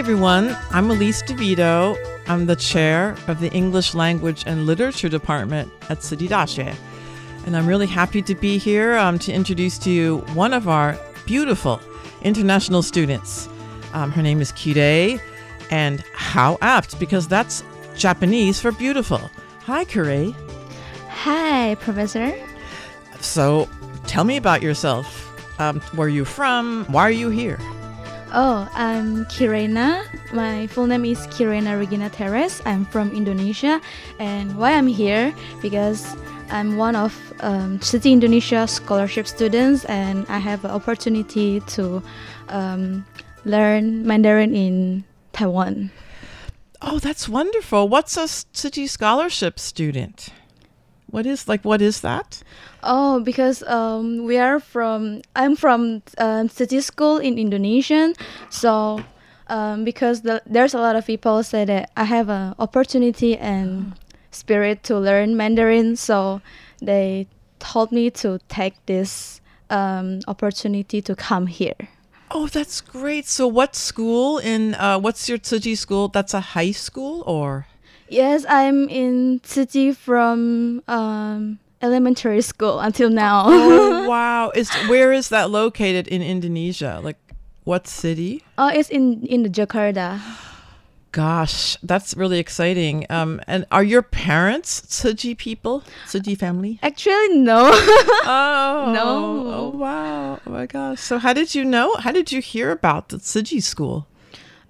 Everyone. I'm Elise DeVito. I'm the chair of the English Language and Literature Department at Tzu Chi Daxue. And I'm really happy to be here um, to introduce to you one of our beautiful international students. Um, her name is Kirei, and how apt, because that's Japanese for beautiful. Hi, Kirei. Hi, Professor. So tell me about yourself. Um, where are you from? Why are you here? Oh, I'm Kirena. My full name is Kirena Regina Teres. I'm from Indonesia. And why I'm here? Because I'm one of um, Tzu Chi Indonesia scholarship students and I have an opportunity to um, learn Mandarin in Taiwan. Oh, that's wonderful. What's a Tzu Chi Scholarship student? What is like? What is that? Oh, because um, we are from I'm from um, Tzu Chi school in Indonesian, so um, because the, there's a lot of people say that I have an opportunity and spirit to learn Mandarin, so they told me to take this um, opportunity to come here. Oh, that's great. So, what school in uh, what's your Tzu Chi school? That's a high school or? Yes, I'm in Tzu Chi from um, elementary school until now. oh wow! Is where is that located in Indonesia? Like, what city? Oh, it's in in the Jakarta. Gosh, that's really exciting. Um, and are your parents Tzu Chi people? Tzu Chi family? Actually, no. oh No. Oh wow! Oh my gosh! So how did you know? How did you hear about the Tzu Chi school?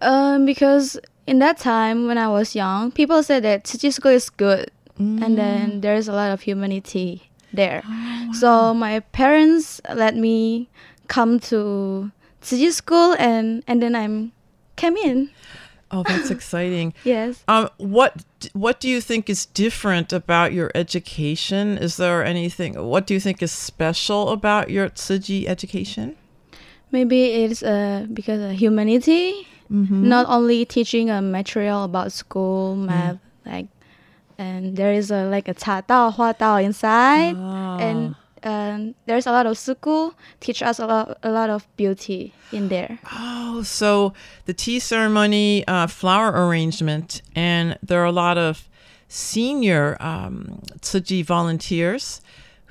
Um, because in that time when I was young, people said that Tzu Chi school is good, and then there's a lot of humanity there. So my parents let me come to Tzu Chi school, and and then I'm came in. Oh, that's exciting. Yes. Um, what what do you think is different about your education? Is there anything? What do you think is special about your Tzu Chi education? Maybe it's uh because of humanity, not only teaching a material about school math like, and there is a like a 茶道, hua dao inside, oh. Ah. and um, there's a lot of suku teach us a lot, a lot of beauty in there. Oh, so the tea ceremony, uh, flower arrangement, and there are a lot of senior um, Tzu Chi volunteers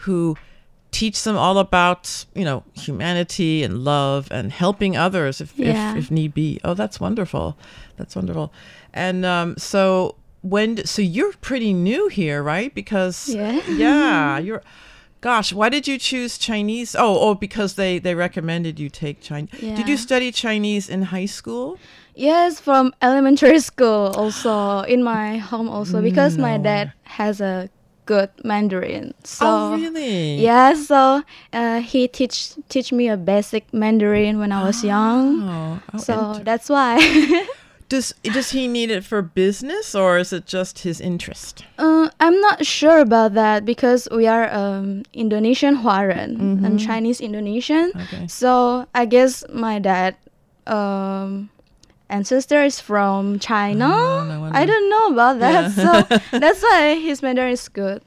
who teach them all about you know humanity and love and helping others if, yeah. if, if, need be. Oh, that's wonderful. That's wonderful. And um, so when so you're pretty new here, right? Because Yeah. yeah, you're. Gosh, why did you choose Chinese? Oh, oh, because they they recommended you take Chinese. Did you study Chinese in high school? Yes, from elementary school also in my home also because my dad has a good Mandarin. So oh, really? Yeah, so uh, he teach teach me a basic Mandarin when I was young. Oh, oh, so that's why. Does does he need it for business or is it just his interest? Uh, I'm not sure about that because we are um, Indonesian Huaren and Mhm. Chinese Indonesian. Okay. So I guess my dad um, ancestor is from China. Oh, no. I don't know about that. Yeah. So that's why his Mandarin is good.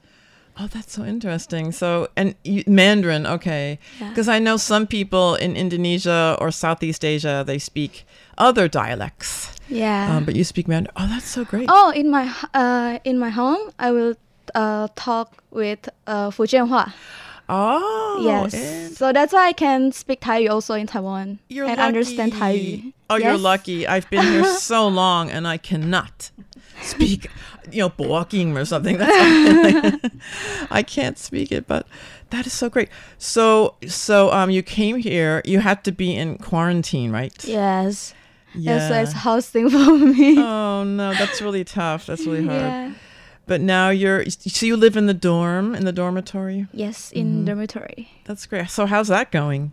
Oh, that's so interesting. So, and you, Mandarin, okay. Yeah. Because I know some people in Indonesia or Southeast Asia, they speak other dialects. Yeah. Um, but you speak Mandarin. Oh, that's so great. oh, in my uh, in my home, I will uh, talk with uh, Fujianhua. Oh, yes. So that's why I can speak Thai also in Taiwan you're and lucky. understand Thai. Oh, you're lucky. I've been here so long and I cannot speak, you know, Boaking or something. That's I can't speak it, but that is so great. So, so um, you came here. You had to be in quarantine, right? Yes. Yeah. That's why it's housing for me. Oh no, that's really tough. That's really hard. Yeah. But now you're so you live in the dorm in the dormitory. Yes, in Mhm. dormitory. That's great. So how's that going?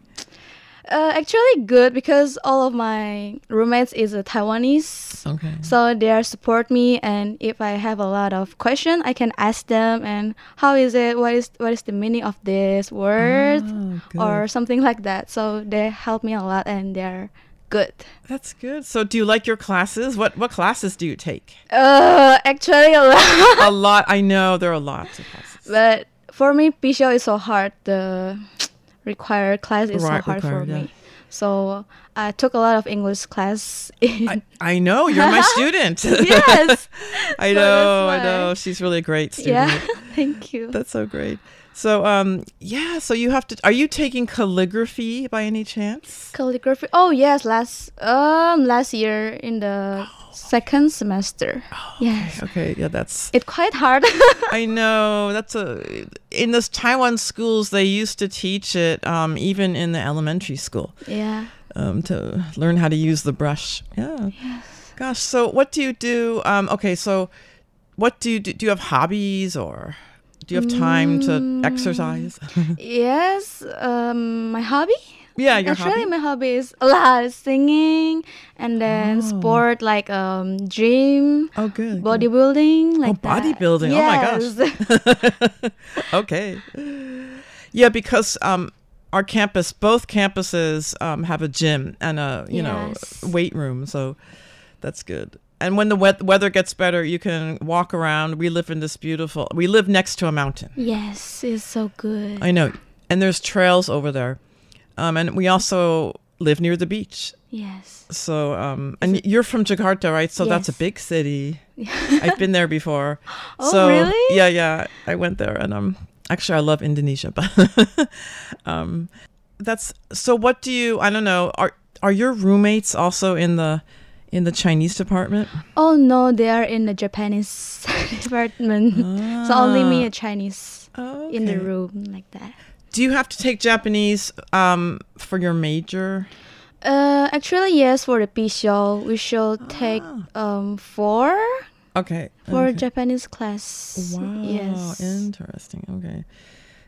Uh, actually good because all of my roommates is a Taiwanese. Okay. So they are support me and if I have a lot of question, I can ask them and how is it? What is what is the meaning of this word Oh, or something like that. So they help me a lot and they're good. That's good. So do you like your classes? What what classes do you take? Uh, actually a lot. a lot. I know there are lots of classes. but for me, PCO is so hard. The required class is Right, so hard required, for yeah. me. So I took a lot of English class. In I, I know you're my student. yes. I So know. I know. She's really a great student. Yeah. Thank you. That's so great. So um yeah, so you have to are you taking calligraphy by any chance? Calligraphy. Oh yes, last um last year in the second semester. yes. Okay, yeah, that's It's quite hard. I know that's a in those Taiwan schools they used to teach it um even in the elementary school yeah. um to learn how to use the brush. Yeah. Yes. Gosh, so what do you do um okay, so what do you do? Do you have hobbies or do you have time to Mm. exercise? Yes. Um, my hobby. yeah, your Actually, hobby. my hobby is a lot of singing and then Oh. sport like um gym, Oh, good. bodybuilding, like oh, bodybuilding. Yes. Oh my gosh. okay. Yeah, because um our campus, both campuses um have a gym and a, you know, weight room, so that's good. And when the wet weather gets better, you can walk around. We live in this beautiful. We live next to a mountain. yes, it's so good. I know. And there's trails over there. Um and we also live near the beach. yes. So um and you're from Jakarta, right? So that's a big city. I've been there before. Oh, so, really? Yeah, yeah. I went there and um actually I love Indonesia, but um that's so what do you I don't know, are are your roommates also in the in the Chinese department? Oh no, they are in the Japanese department. So only me a Chinese Oh, in the room like that. Do you have to take Japanese um for your major? Uh, actually, yes. For the PSO, we should take Ah. um four Okay. for okay. Japanese class. Wow, Yes. interesting. Okay.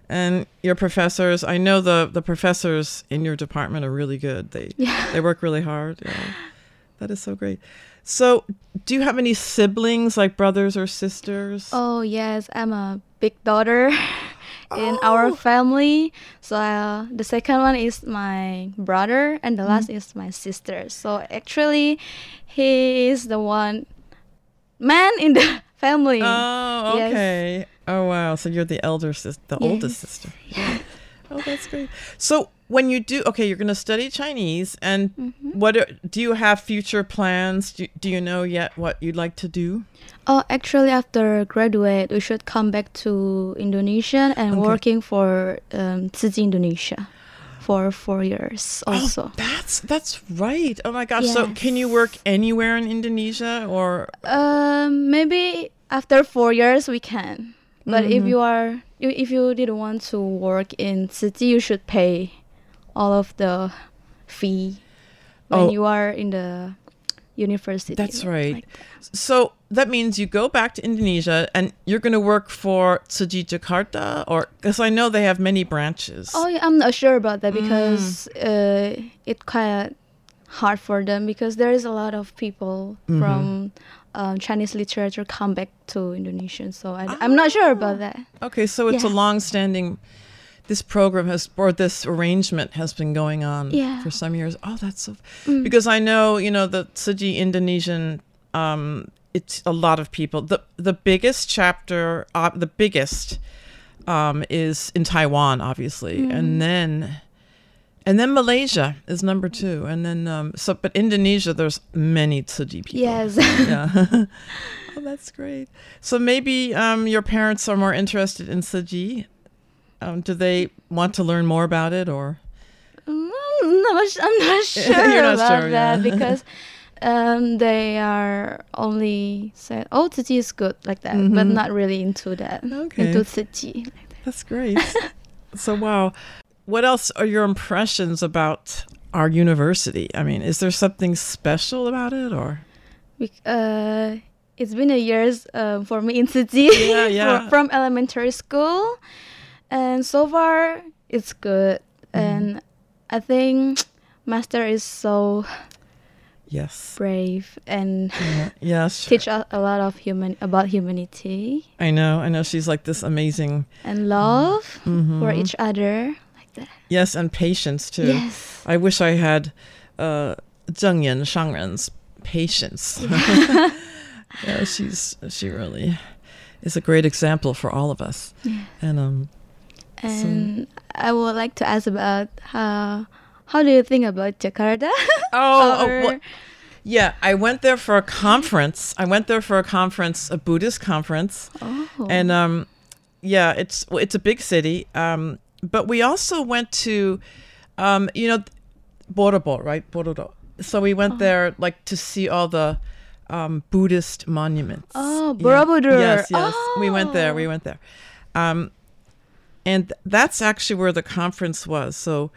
And your professors, I know the the professors in your department are really good. They Yeah. they work really hard. Yeah. That is so great. So, do you have any siblings like brothers or sisters? Oh yes, I'm a big daughter in our family. So uh, the second one is my brother, and the last is my sister. So actually, he is the one man in the family. Oh, Yes. okay. Oh, wow. So you're the elder sister, the oldest Yes. sister. Oh, that's great. So when you do, okay, you're going to study Chinese, and Mm-hmm. what are, do you have future plans? Do, do you know yet what you'd like to do? Oh, actually, after graduate, we should come back to Indonesia and Okay. working for um, Indonesia for four years also. Oh, that's that's right. Oh my gosh. So can you work anywhere in Indonesia or Um, maybe after four years we can. But if Mhm. you are if you didn't want to work in Tzu Chi, you should pay all of the fee when Oh. you are in the university. That's right. like So that means you go back to Indonesia and you're going to work for Tzu Chi Jakarta or because I know they have many branches. Oh, yeah, I'm not sure about Mm. that because uh, it quite hard for them because there is a lot of people Mhm. from um, Chinese literature come back to Indonesian. So I, I'm not sure about that. Okay, so it's a long-standing. This program has, or this arrangement has been going on Yeah. for some years. Oh, that's so. Mm. Because I know, you know, the Tzu Chi Indonesian. Um, it's a lot of people. the The biggest chapter, uh, the biggest, um, is in Taiwan, obviously, Mm. and then, and then Malaysia is number two, and then um, so, but Indonesia, there's many Tzu Chi people. Yes. yeah. oh, that's great. So maybe um, your parents are more interested in Tzu Chi. Um, do they want to learn more about it, or? Mm, I'm not, I'm not sure not about sure, that yeah. because um, they are only said, "Oh, Tzu Chi is good," like that, but Mhm. not really into that. Okay. Into Tzu Chi. That's great. so wow. What else are your impressions about our university? I mean, is there something special about it, or? Uh, it's been a years uh, for me in Tzu Chi Yeah, yeah. from elementary school, and so far it's good. Mm-hmm. And I think Master is so Yes. brave and Yeah, yes. teach us a lot of human about humanity I know. I know. She's like this amazing. and love for Mhm. each other. like that Yes, and patience too. Yes. I wish I had uh, Zheng Yan Shangren's patience. yeah, she's she really is a great example for all of us. Yeah. And um, And I would like to ask about how how do you think about Jakarta? Oh, oh, well, yeah, I went there for a conference. I went there for a conference, a Buddhist conference. Oh. And um yeah, it's it's a big city. Um but we also went to um you know Borobo, right? Borodo. So we went Oh. there like to see all the um Buddhist monuments. Oh, Yeah. Borobudur. Yes, yes. We went there. We Oh. went there. Um and that's actually where the conference was. So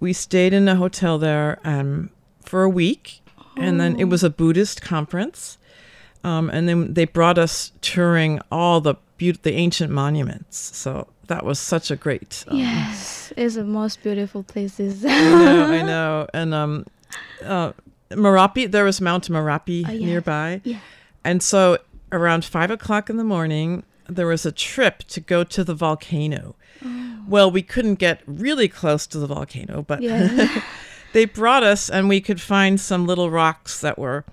we stayed in a hotel there um, for a week, and then it Oh. was a Buddhist conference. Um, and then they brought us touring all the beaut- the ancient monuments. So that was such a great. Um, yes, it's the most beautiful places. I know, I know. And um, uh, Merapi, there was Mount Merapi Oh, yes. nearby. Yeah. And so around five o'clock in the morning, there was a trip to go to the volcano. Well, we couldn't get really close to the volcano, but Yeah. they brought us and we could find some little rocks that were,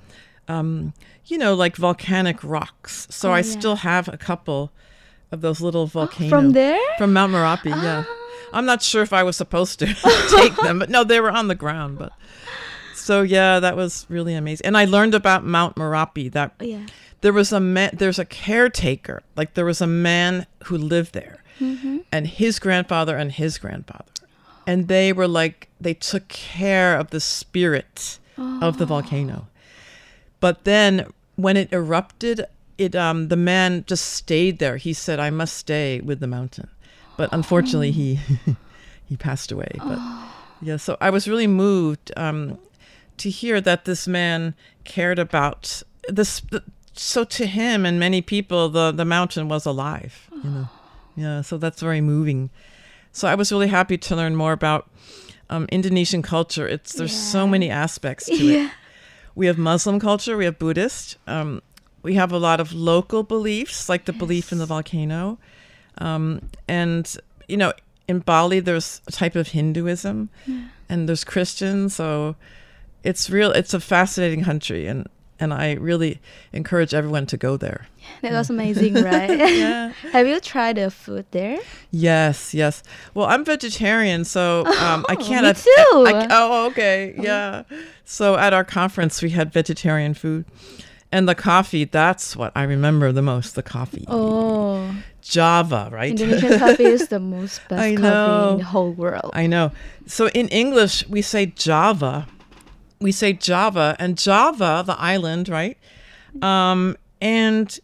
um, you know, like volcanic rocks. So Oh, I yeah. still have a couple of those little volcanoes. from there? From Mount Merapi, yeah. I'm not sure if I was supposed to take them, but no, they were on the ground. But so yeah, that was really amazing. And I learned about Mount Merapi that Yeah. There was a man, there's a caretaker, like there was a man who lived there, Mhm. and his grandfather and his grandfather, and they were like they took care of the spirit of the volcano. But then when it erupted, it um the man just stayed there. He said, "I must stay with the mountain," but unfortunately he he passed away. But yeah, so I was really moved um, to hear that this man cared about this. So to him and many people, the the mountain was alive. You know, yeah. So that's very moving. So I was really happy to learn more about um, Indonesian culture. It's there's so many aspects to Yeah. it. We have Muslim culture. We have Buddhist. Um, we have a lot of local beliefs, like the belief in the volcano, um, and you know, in Bali there's a type of Hinduism, Yeah. and there's Christian. So it's real. It's a fascinating country, and and I really encourage everyone to go there. That was amazing, right? Yeah. Have you tried the food there? Yes, yes. Well, I'm vegetarian, so um, I Oh, can't. me I- too. I- oh, okay. Yeah. So at our conference, we had vegetarian food. And the coffee, that's what I remember the most the coffee. Oh, Java, right? Indonesian coffee is the most best I coffee in the whole world. I know. So in English, we say Java. We say Java, and Java, the island, right? Um, and,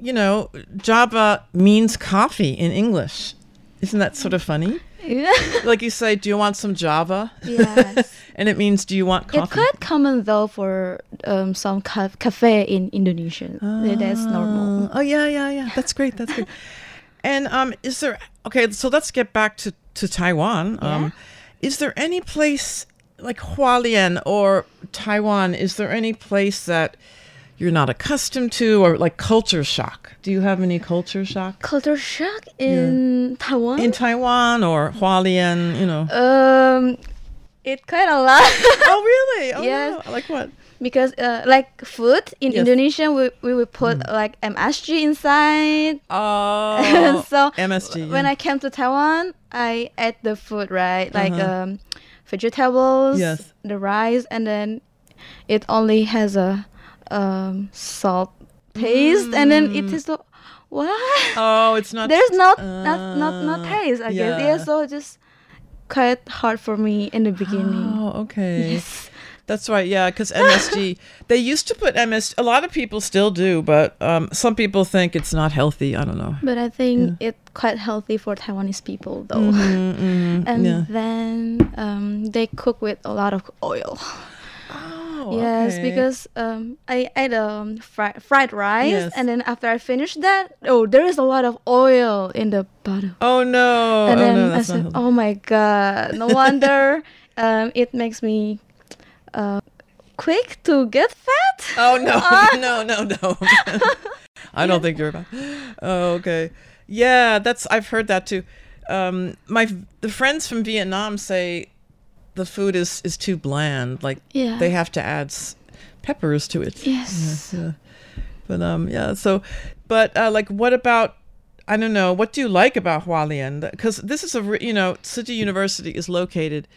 you know, Java means coffee in English. Isn't that sort of funny? Yeah. like you say, do you want some Java? Yes. and it means, do you want coffee? It's quite common though for um, some ca- cafe in Indonesia. That- That's normal. Oh yeah, yeah, yeah. That's great. That's great. And um, is there okay? So let's get back to to Taiwan. Um, is there any place like Hualien or Taiwan, is there any place that you're not accustomed to or like culture shock? Do you have any culture shock? Culture shock in Taiwan? In Taiwan or Hualien, you know? Um, it quite a lot. oh, really? Oh, yes. no. Like what? Because uh, like food in Yes. Indonesia, we, we will put like MSG inside. Oh, so MSG. when yeah. I came to Taiwan, I ate the food right, like Uh-huh. um, vegetables, Yes. the rice, and then it only has a um, salt taste, and then it tastes so what? Oh, it's not. There's not not not not Uh, taste. I guess yeah. yeah. So just quite hard for me in the beginning. Oh, okay. Yes. That's right. Yeah, because MSG, they used to put MS. A lot of people still do, but um, some people think it's not healthy. I don't know. But I think it's quite healthy for Taiwanese people though. Mhm, mhm, And yeah. then um, they cook with a lot of oil. Oh, yes, okay. because um, I ate um, fri- fried rice, Yes. and then after I finished that, oh, there is a lot of oil in the bottom. Oh no! and oh then no, I said, "Oh my god! No wonder um, it makes me uh, quick to get fat." Oh no, Ah. no, no, no! I don't think you're about. Oh, okay. Yeah, that's I've heard that too. Um, my the friends from Vietnam say the food is is too bland. Like Yeah. they have to add s- peppers to it. Yes. Yeah, yeah. But um, yeah. So, but uh, like, what about? I don't know. What do you like about Hualien? Because this is a you know, Tzu Chi University is located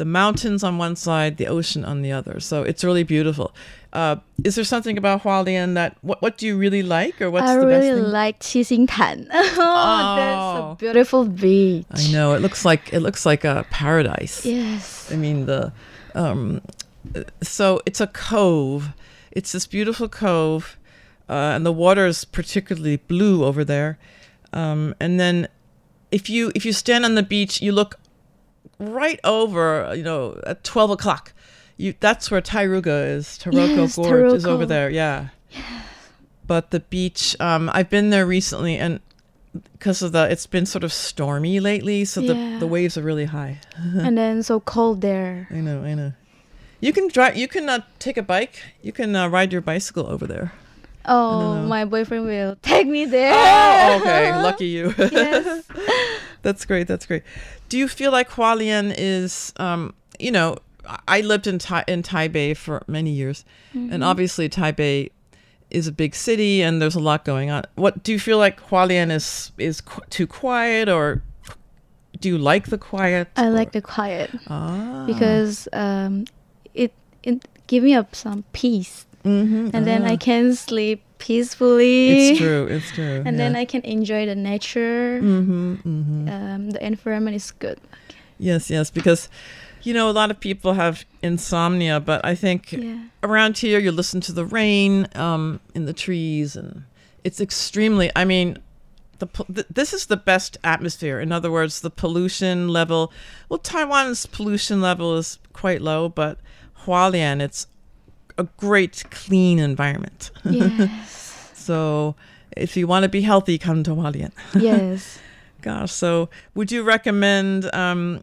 the mountains on one side, the ocean on the other. So it's really beautiful. Uh, is there something about Hualien that what what do you really like, or what's I the really best thing? like Qixingtan. oh, that's Oh. a beautiful beach. I know it looks like it looks like a paradise. Yes. I mean the um so it's a cove. It's this beautiful cove uh, and the water is particularly blue over there. Um, and then if you if you stand on the beach, you look right over, you know, at 12 o'clock. You that's where Tairuga is. Taroko Yes, Gorge is over there. Yeah. But the beach, um, I've been there recently, and because of the, it's been sort of stormy lately, so the Yeah. the waves are really high. and then so cold there. I know, I know. You can drive. You can uh, take a bike. You can uh, ride your bicycle over there. Oh, my boyfriend will take me there. Oh, okay. Lucky you. Yes. that's great. That's great. Do you feel like Hualien is, um, you know, I- lived in tai- in Taipei for many years, and Mhm. obviously Taipei is a big city and there's a lot going on. What do you feel like Hualien is is qu- too quiet or do you like the quiet? I like the quiet Ah. because um, it it give me up some peace, Mhm, and then ah. I can sleep peacefully. It's true. It's true. and then. I can enjoy the nature. Mhm, mhm. Um, the environment is good. Yes, yes, because you know a lot of people have insomnia, but I think Yeah. around here you listen to the rain um, in the trees, and it's extremely. I mean, the, th- this is the best atmosphere. In other words, the pollution level. Well, Taiwan's pollution level is quite low, but Hualien, it's a great clean environment. Yes. so if you want to be healthy, come to Hualien. Yes. Gosh, so would you recommend? Um,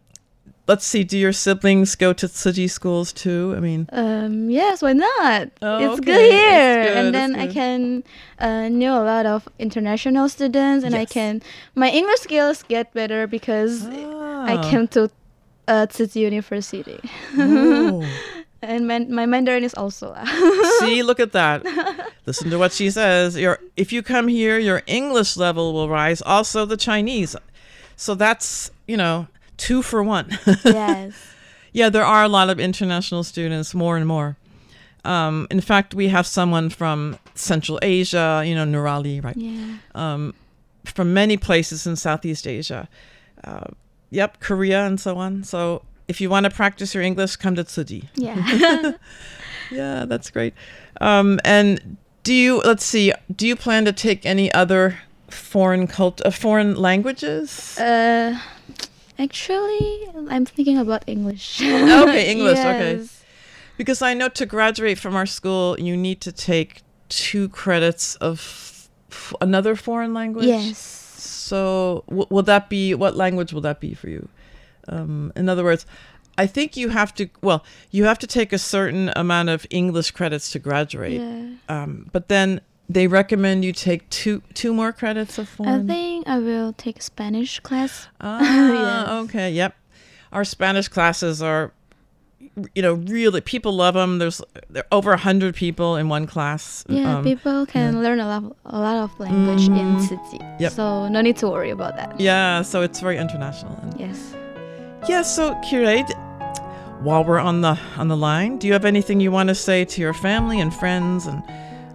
let's see, do your siblings go to Tzu Chi schools too? I mean, Um, yes, why not? Oh, it's okay. good here, good, and then I can uh, know a lot of international students, and I can my English skills get better because I Ah. came to uh, University, Oh. And my, my Mandarin is also. see, look at that. Listen to what she says. Your if you come here, your English level will rise. Also, the Chinese. So that's you know two for one. yes. yeah, there are a lot of international students, more and more. Um, in fact, we have someone from Central Asia, you know, Nurali, right? Yeah. Um, from many places in Southeast Asia. Uh, yep, Korea and so on. So if you want to practice your English, come to Tzu Chi. Yeah. Yeah, that's great. Um, and do you, let's see, do you plan to take any other foreign cult, uh, foreign languages? uh, actually, I'm thinking about English. okay, English. Okay. Because I know to graduate from our school, you need to take two credits of f- another foreign language. Yes. So, w- will that be what language will that be for you? Um, in other words, I think you have to. Well, you have to take a certain amount of English credits to graduate. Yeah. Um, but then they recommend you take two two more credits of I think I will take a Spanish class. Ah, okay, yep. Our Spanish classes are, you know, really people love them. There's there are over a hundred people in one class. Yeah, Um, people can learn a lot, a lot of language in Mhm. Tzu Yep. So no need to worry about that. Yeah, so it's very international. And Yes. Yeah, so Kirei, while we're on the on the line, do you have anything you want to say to your family and friends and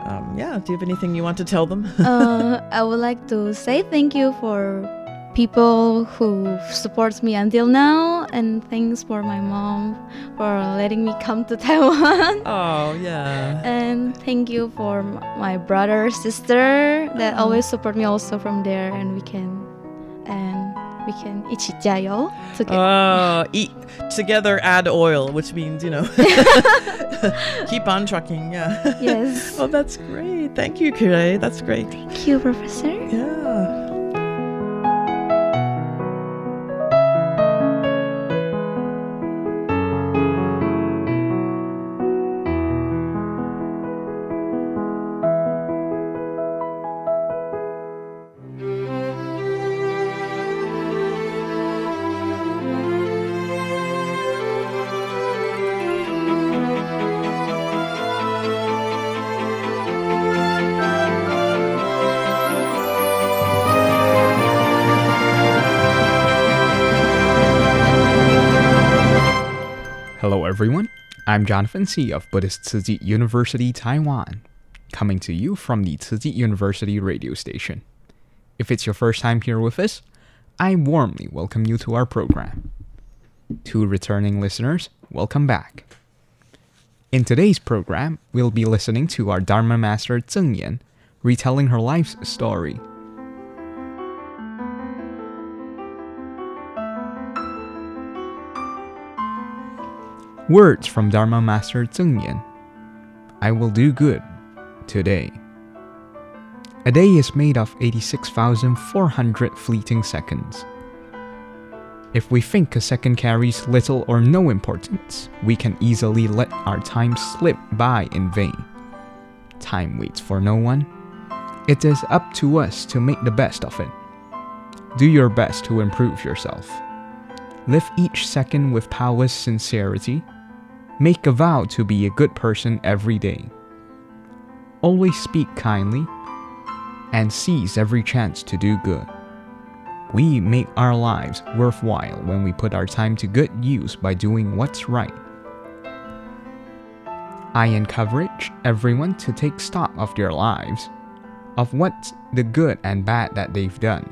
um, yeah, do you have anything you want to tell them? uh, I would like to say thank you for people who supports me until now, and thanks for my mom for letting me come to Taiwan. oh yeah. And thank you for my brother, sister that always support me also from there, and we can we can 一起加油 together. Oh, eat together, add oil, which means you know, keep on trucking. Yeah. Yes. oh, that's great. Thank you, Kirait. That's great. Thank you, Professor. Yeah. Everyone. I'm Jonathan C. of Buddhist Tzu University, Taiwan, coming to you from the Tzu University radio station. If it's your first time here with us, I warmly welcome you to our program. To returning listeners, welcome back. In today's program, we'll be listening to our Dharma master Zheng Yan retelling her life's story. Words from Dharma Master Zheng Yan. I will do good today. A day is made of 86,400 fleeting seconds. If we think a second carries little or no importance, we can easily let our time slip by in vain. Time waits for no one. It is up to us to make the best of it. Do your best to improve yourself. Live each second with Taoist sincerity. Make a vow to be a good person every day. Always speak kindly and seize every chance to do good. We make our lives worthwhile when we put our time to good use by doing what's right. I encourage everyone to take stock of their lives, of what's the good and bad that they've done.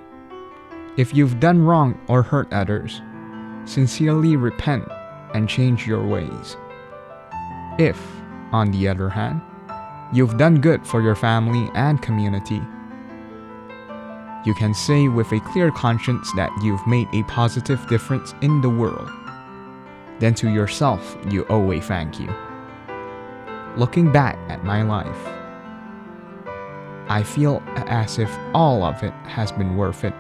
If you've done wrong or hurt others, sincerely repent and change your ways. If, on the other hand, you've done good for your family and community, you can say with a clear conscience that you've made a positive difference in the world. Then to yourself, you owe a thank you. Looking back at my life, I feel as if all of it has been worth it.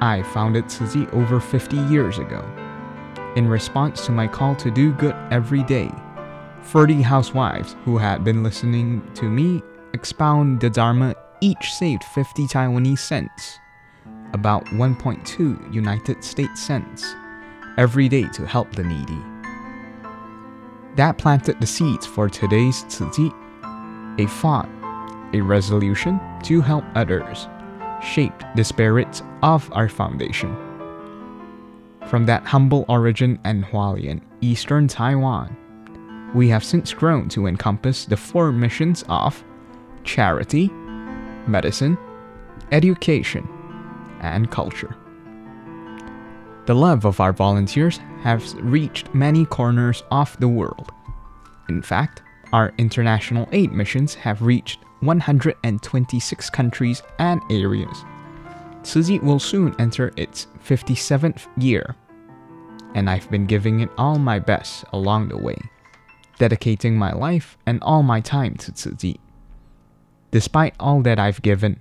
I founded Tzu over 50 years ago. In response to my call to do good every day, 30 housewives who had been listening to me expound the Dharma each saved 50 Taiwanese cents, about 1.2 United States cents, every day to help the needy. That planted the seeds for today's Tzu a thought, a resolution to help others, shaped the spirit of our foundation. From that humble origin in Hualien, eastern Taiwan, we have since grown to encompass the four missions of charity, medicine, education, and culture. The love of our volunteers has reached many corners of the world. In fact, our international aid missions have reached 126 countries and areas. Tzu will soon enter its 57th year, and I've been giving it all my best along the way, dedicating my life and all my time to Tzu. Despite all that I've given,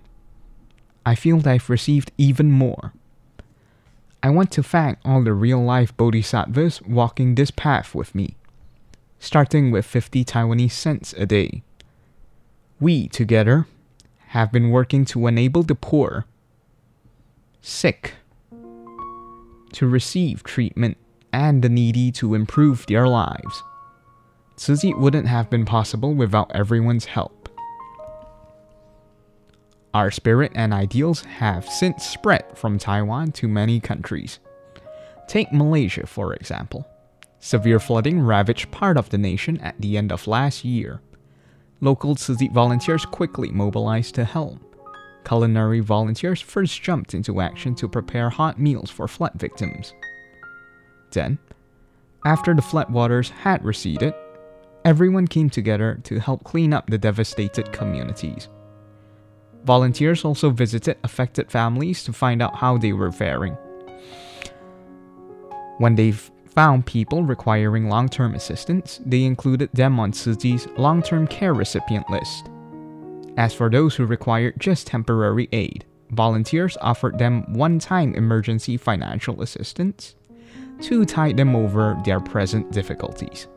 I feel that I've received even more. I want to thank all the real life bodhisattvas walking this path with me, starting with 50 Taiwanese cents a day. We, together, have been working to enable the poor, sick, to receive treatment, and the needy to improve their lives. Chi wouldn't have been possible without everyone's help. Our spirit and ideals have since spread from Taiwan to many countries. Take Malaysia, for example. Severe flooding ravaged part of the nation at the end of last year. Local Chi volunteers quickly mobilized to help. Culinary volunteers first jumped into action to prepare hot meals for flood victims. Then, after the floodwaters had receded, everyone came together to help clean up the devastated communities. Volunteers also visited affected families to find out how they were faring. When they found people requiring long term assistance, they included them on Chi's long term care recipient list. As for those who required just temporary aid, volunteers offered them one time emergency financial assistance to tide them over their present difficulties.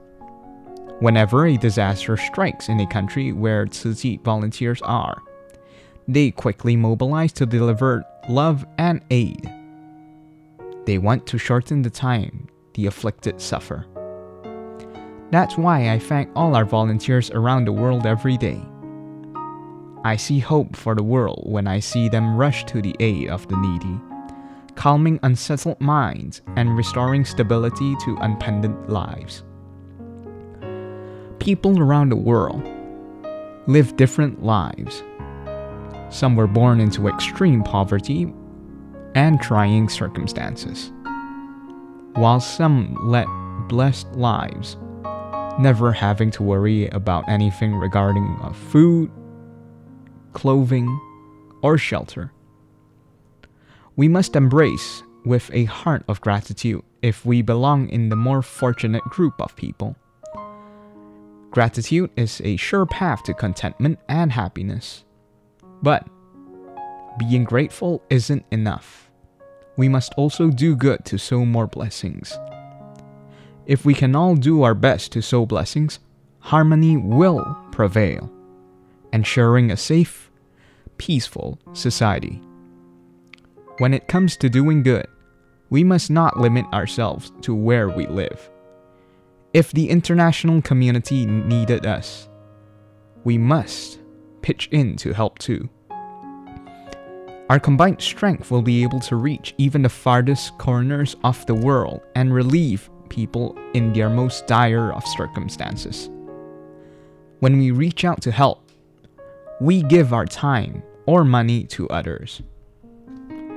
Whenever a disaster strikes in a country where Tzu volunteers are, they quickly mobilize to deliver love and aid. They want to shorten the time the afflicted suffer. That's why I thank all our volunteers around the world every day. I see hope for the world when I see them rush to the aid of the needy, calming unsettled minds and restoring stability to unpendant lives. People around the world live different lives some were born into extreme poverty and trying circumstances, while some led blessed lives, never having to worry about anything regarding uh, food, clothing, or shelter. We must embrace with a heart of gratitude if we belong in the more fortunate group of people. Gratitude is a sure path to contentment and happiness. But being grateful isn't enough. We must also do good to sow more blessings. If we can all do our best to sow blessings, harmony will prevail, ensuring a safe, peaceful society. When it comes to doing good, we must not limit ourselves to where we live. If the international community needed us, we must pitch in to help too. Our combined strength will be able to reach even the farthest corners of the world and relieve people in their most dire of circumstances. When we reach out to help, we give our time or money to others.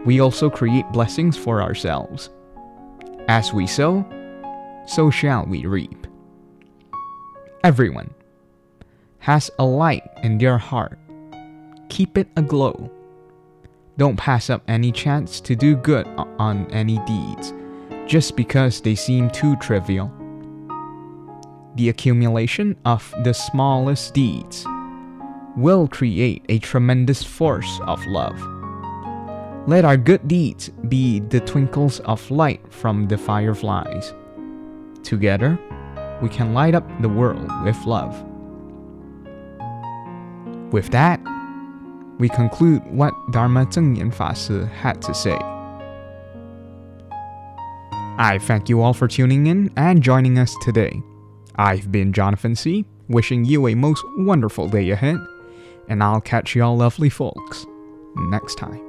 We also create blessings for ourselves. As we sow, so shall we reap. Everyone has a light in their heart. Keep it aglow don't pass up any chance to do good on any deeds just because they seem too trivial. The accumulation of the smallest deeds will create a tremendous force of love. Let our good deeds be the twinkles of light from the fireflies. Together, we can light up the world with love. With that, we conclude what Dharma Zhengyan Fa Si had to say. I thank you all for tuning in and joining us today. I've been Jonathan C., wishing you a most wonderful day ahead, and I'll catch y'all lovely folks next time.